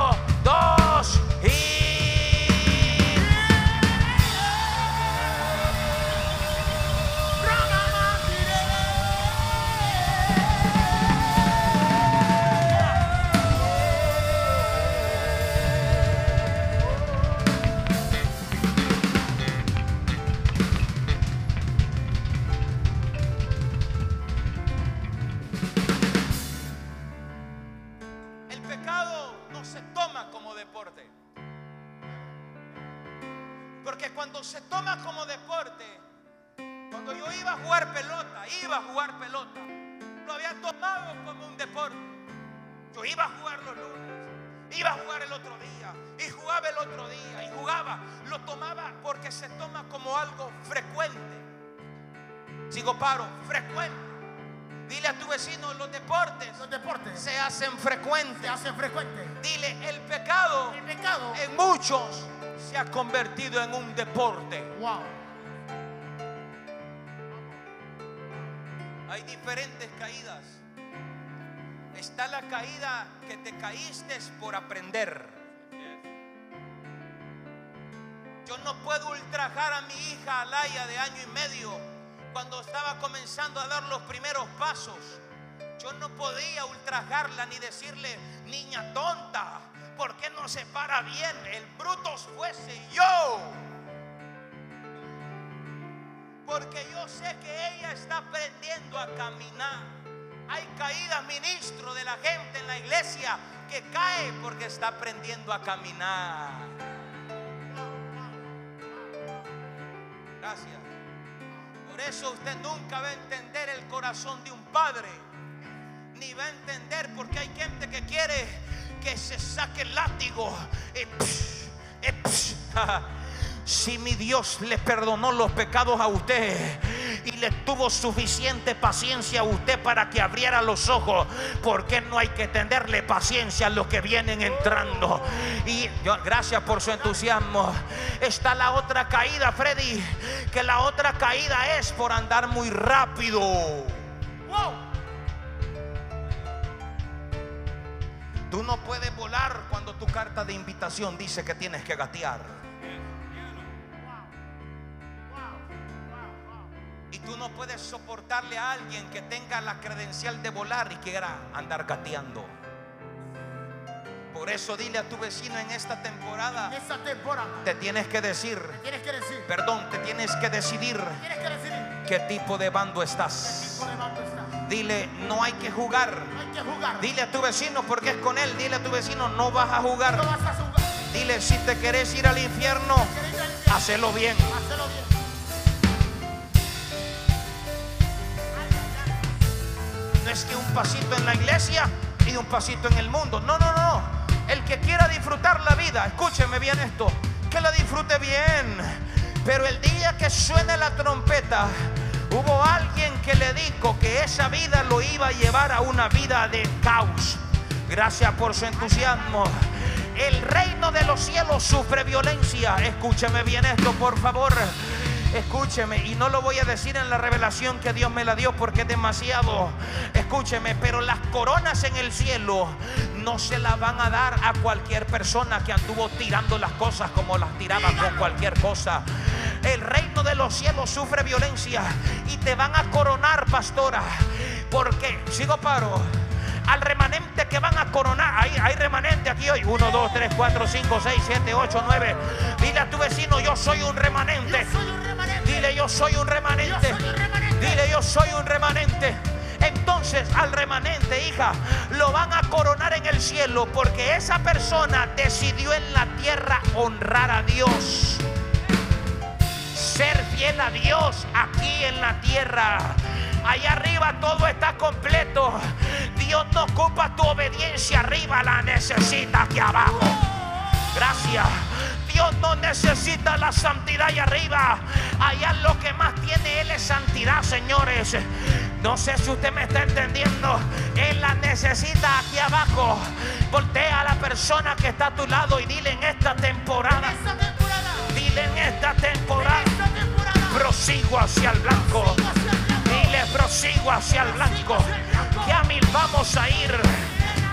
iba a jugar los lunes, iba a jugar el otro día, y jugaba el otro día, y jugaba. Lo tomaba porque se toma como algo frecuente. Sigo paro, frecuente. Dile a tu vecino, los deportes, Los deportes se hacen se frecuentes. hacen frecuentes. Dile, el pecado El pecado. en muchos se ha convertido en un deporte. Wow. Hay diferentes caídas. Está la caída que te caíste por aprender. Yo no puedo ultrajar a mi hija Alaya de año y medio cuando estaba comenzando a dar los primeros pasos. Yo no podía ultrajarla ni decirle, niña tonta, ¿por qué no se para bien? El brutos fuese yo. Porque yo sé que ella está aprendiendo a caminar. Hay caídas, ministro, de la gente en la iglesia que cae porque está aprendiendo a caminar. Gracias. Por eso usted nunca va a entender el corazón de un padre. Ni va a entender porque hay gente que quiere que se saque el látigo. Eh, psh, psh. [laughs] Si mi Dios le perdonó los pecados a usted y le tuvo suficiente paciencia a usted para que abriera los ojos, ¿por qué no hay que tenerle paciencia a los que vienen entrando? Y yo, gracias por su entusiasmo. Está la otra caída, Freddy, que la otra caída es por andar muy rápido. Wow. Tú no puedes volar cuando tu carta de invitación dice que tienes que gatear. Tú no puedes soportarle a alguien que tenga la credencial de volar y quiera andar gateando. Por eso dile a tu vecino en esta En temporada, esta temporada te tienes que decir, tienes que decir, perdón, te tienes que decidir tienes que decidir qué tipo de bando qué estás. tipo de bando está. Dile, no hay que jugar. No hay que jugar. Dile a tu vecino porque es con él. Dile a tu vecino, no vas a jugar. No vas a jugar. Dile, si te querés ir al infierno, ¿Quieres ir al infierno? hacelo bien. Hacelo bien. Es que un pasito en la iglesia y un pasito en el mundo. No, no, no. El que quiera disfrutar la vida, escúcheme bien esto, que la disfrute bien. Pero el día que suene la trompeta, hubo alguien que le dijo que esa vida lo iba a llevar a una vida de caos. Gracias por su entusiasmo. El reino de los cielos sufre violencia. Escúcheme bien esto, por favor. Escúcheme, y no lo voy a decir en la revelación que Dios me la dio porque es demasiado. Escúcheme, pero las coronas en el cielo no se las van a dar a cualquier persona que anduvo tirando las cosas como las tiraba con cualquier cosa. El reino de los cielos sufre violencia y te van a coronar, pastora. Porque, sigo paro al remanente que van a coronar. Hay, hay remanente aquí hoy. 1, 2, 3, 4, 5, 6, 7, 8, 9. Dile a tu vecino, yo soy un remanente. Yo soy un remanente. Dile, yo soy un remanente. Yo soy un remanente. Dile, yo soy un remanente. Entonces al remanente, hija, lo van a coronar en el cielo porque esa persona decidió en la tierra honrar a Dios. Ser fiel a Dios aquí en la tierra. Allá arriba todo está completo. Dios no ocupa tu obediencia arriba, la necesita aquí abajo. Gracias. Dios no necesita la santidad allá arriba. Allá lo que más tiene Él es santidad, señores. No sé si usted me está entendiendo. Él la necesita aquí abajo. Voltea a la persona que está a tu lado y dile en esta temporada. Esta temporada. Dile en esta temporada. Esta temporada. Prosigo hacia el blanco. Hacia el prosigo hacia el blanco. Que a mil vamos a ir.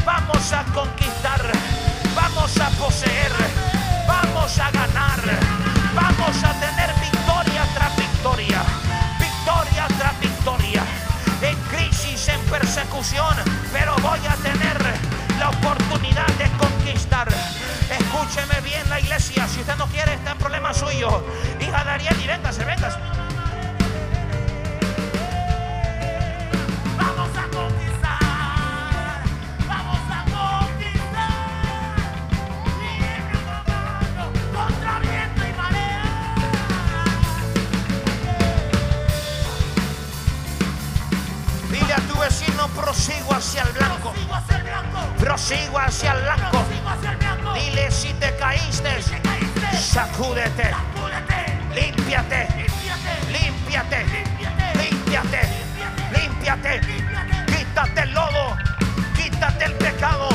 Vamos a conquistar. Vamos a poseer. Vamos a ganar. Vamos a tener victoria tras victoria. Victoria tras victoria. En crisis, en persecución. Pero voy a tener la oportunidad de conquistar. Escúcheme bien la iglesia. Si usted no quiere, está en problema suyo. Hija de Ariel, y véngase, véngase. Hacia el blanco. Prosigo hacia el blanco. Dile si te caíste, sacúdete, Límpiate. límpiate, límpiate, límpiate. Quítate el lodo, quítate el pecado,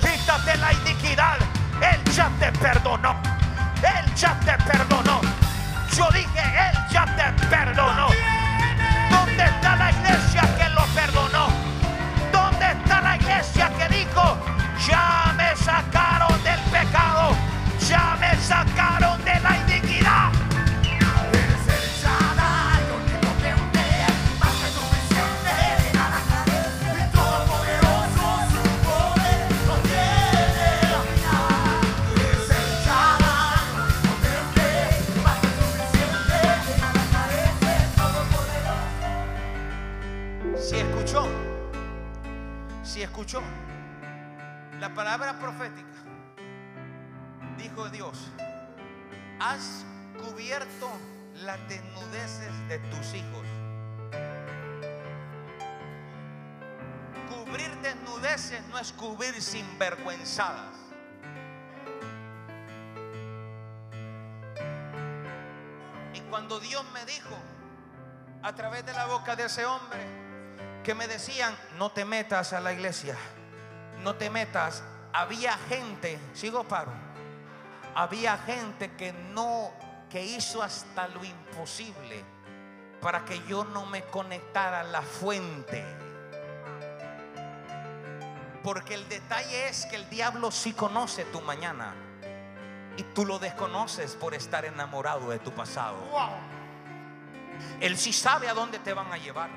quítate la iniquidad. Él ya te perdonó, Él ya te perdonó. Sinvergüenzadas. Y cuando Dios me dijo, a través de la boca de ese hombre, que me decían, no te metas a la iglesia, no te metas. Había gente, sigo paro, había gente que no, que hizo hasta lo imposible para que yo no me conectara a la fuente. Porque el detalle es que el diablo sí conoce tu mañana y tú lo desconoces por estar enamorado de tu pasado. Wow. Él sí sabe a dónde te van a llevar.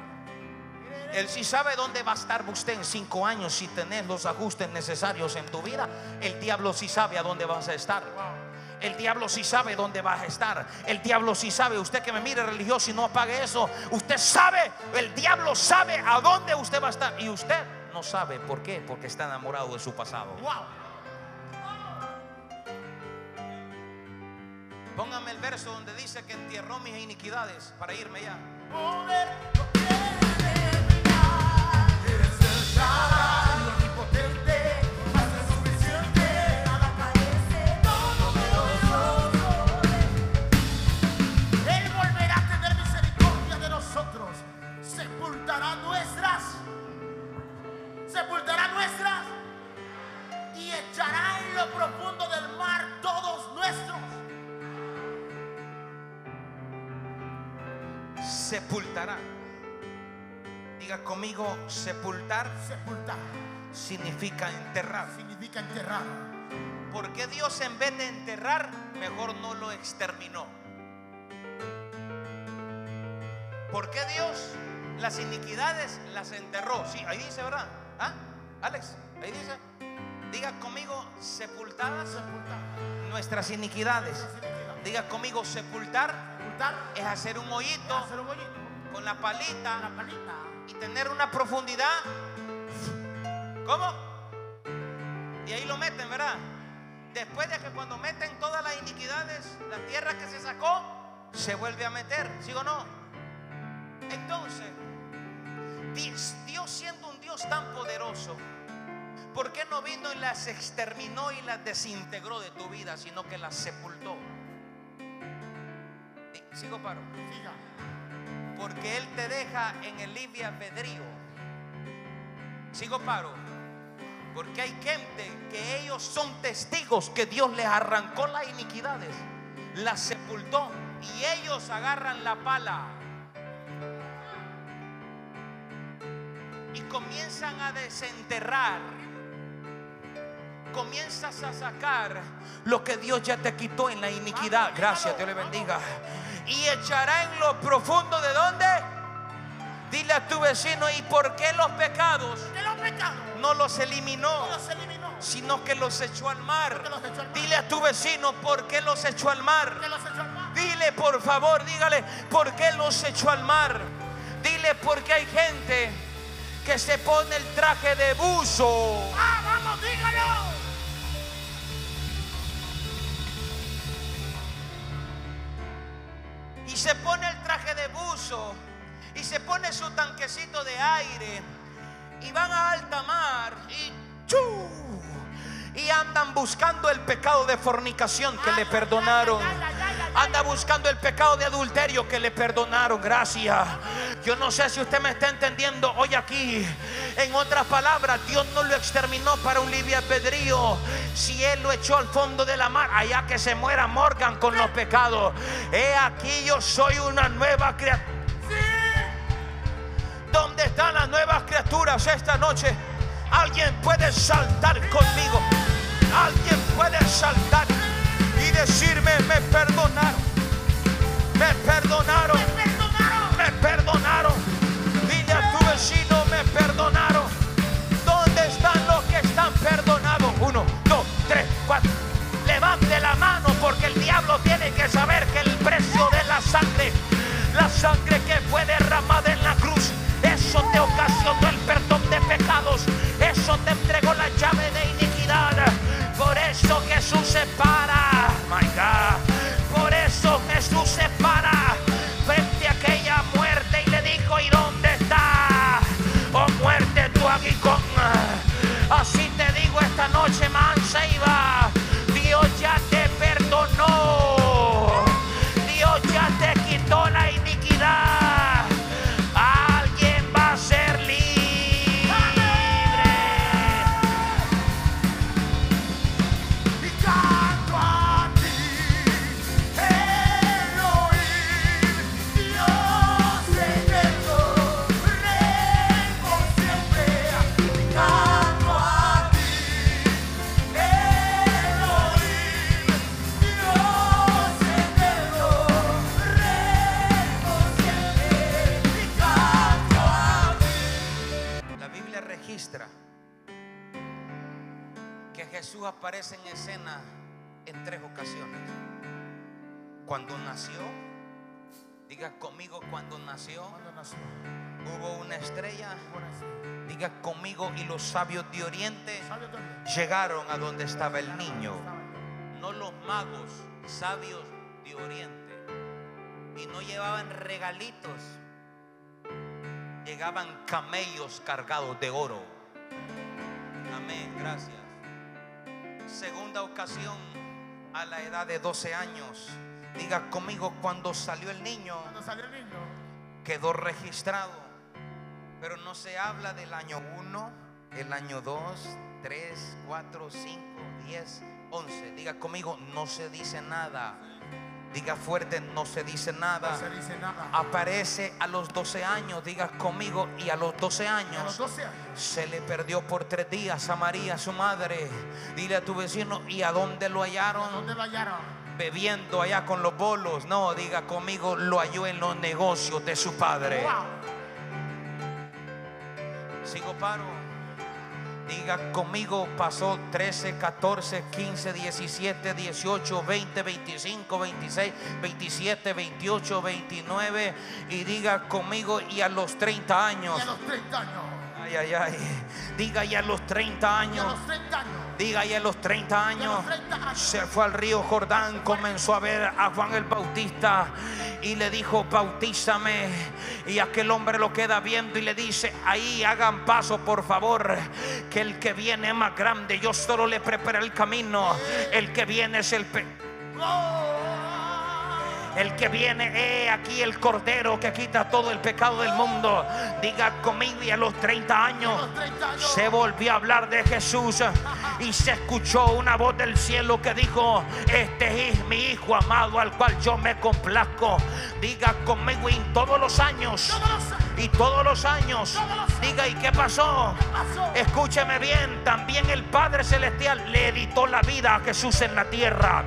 Él sí sabe dónde va a estar usted en cinco años si tenés los ajustes necesarios en tu vida. El diablo sí sabe a dónde vas a estar. El diablo sí sabe dónde vas a estar. El diablo sí sabe. Usted que me mire religioso y no apague eso. Usted sabe. El diablo sabe a dónde usted va a estar. Y usted no sabe por qué. Porque está enamorado de su pasado. Wow. Póngame el verso donde dice que entierró mis iniquidades para irme ya. Sepultará. Diga conmigo, sepultar Sepultar significa enterrar. significa enterrar. ¿Por qué Dios en vez de enterrar, mejor no lo exterminó? ¿Por qué Dios las iniquidades las enterró? Sí, ahí dice, ¿verdad? ¿Ah? Alex, ahí dice. Diga conmigo, sepultadas Sepultar. nuestras iniquidades. Diga conmigo, sepultar Es hacer un hoyito hacer un hoyito, con la palita la palita. y tener una profundidad. ¿Cómo? Y ahí lo meten, ¿verdad? Después de que cuando meten todas las iniquidades, la tierra que se sacó, se vuelve a meter, ¿sí o no? Entonces, Dios, Dios siendo un Dios tan poderoso, ¿por qué no vino y las exterminó y las desintegró de tu vida, sino que las sepultó? Sigo paro. Siga. Porque Él te deja en el libre albedrío. Sigo paro. Porque hay gente que ellos son testigos que Dios les arrancó las iniquidades, las sepultó y ellos agarran la pala y comienzan a desenterrar. Comienzas a sacar lo que Dios ya te quitó en la iniquidad. Gracias, Dios le bendiga. Y echará en lo profundo de dónde? Dile a tu vecino, ¿y por qué los pecados Que los pecados no los eliminó? no los eliminó. Sino que los echó al mar. Que los echó al mar. Dile a tu vecino, ¿por qué los echó al mar? Que los echó al mar. Dile por favor, dígale, ¿por qué los echó al mar? Dile porque hay gente que se pone el traje de buzo. Ah, vamos, dígalo. Se pone el traje de buzo y se pone su tanquecito de aire y van a alta mar y Chu. Y andan buscando el pecado de fornicación que le perdonaron. Anda buscando el pecado de adulterio que le perdonaron. Gracias. Yo no sé si usted me está entendiendo hoy aquí. En otras palabras, Dios no lo exterminó para un libre albedrío. Si Él lo echó al fondo de la mar, allá que se muera Morgan con los pecados. He aquí yo soy una nueva criatura. ¿Dónde están las nuevas criaturas esta noche? Alguien puede saltar conmigo. Alguien puede saltar decirme, me perdonaron. Me perdonaron. Diga conmigo cuando nació, Cuando nació, hubo una estrella, diga conmigo y los sabios de Oriente llegaron a donde estaba el niño. No los magos, sabios de Oriente. Y no llevaban regalitos, llegaban camellos cargados de oro. Amén, gracias. Segunda ocasión, a la edad de 12 años. Diga conmigo, cuando salió el niño, Cuando salió el niño, quedó registrado. Pero no se habla del año 1, el año 2, 3, 4, 5, 10, 11. Diga conmigo, no se dice nada. Diga fuerte, no se dice nada. no se dice nada. Aparece a los 12 años, diga conmigo, y a los 12 Y a los años 12 años, se le perdió por tres días a María, su madre. Dile a tu vecino, ¿y a dónde lo hallaron? ¿dónde lo hallaron? Bebiendo allá con los bolos. No, diga conmigo, lo halló en los negocios de su padre. Wow. Sigo paro. Diga conmigo, pasó 13, 14, 15, 17, 18, 20, 25, 26, 27, 28, 29. Y diga conmigo, y a los 30 Y años. a los 30 años. Ay, ay, ay. Diga, y a los 30 Y a años. los 30 años. Diga, y a los 30 Y a años. los 30 años. Se fue al río Jordán, comenzó a ver a Juan el Bautista y le dijo, bautízame. Y aquel hombre lo queda viendo y le dice, ahí hagan paso por favor, que el que viene es más grande, yo solo le preparé el camino, el que viene es el... pe- el que viene, he aquí el cordero que quita todo el pecado del mundo. Diga conmigo y a los 30 años A los 30 años. se volvió a hablar de Jesús y se escuchó una voz del cielo que dijo, este es mi hijo amado al cual yo me complazco. Diga conmigo y todos los años. Y todos los años. Diga, ¿y qué pasó? Escúcheme bien, también el Padre Celestial le editó la vida a Jesús en la tierra.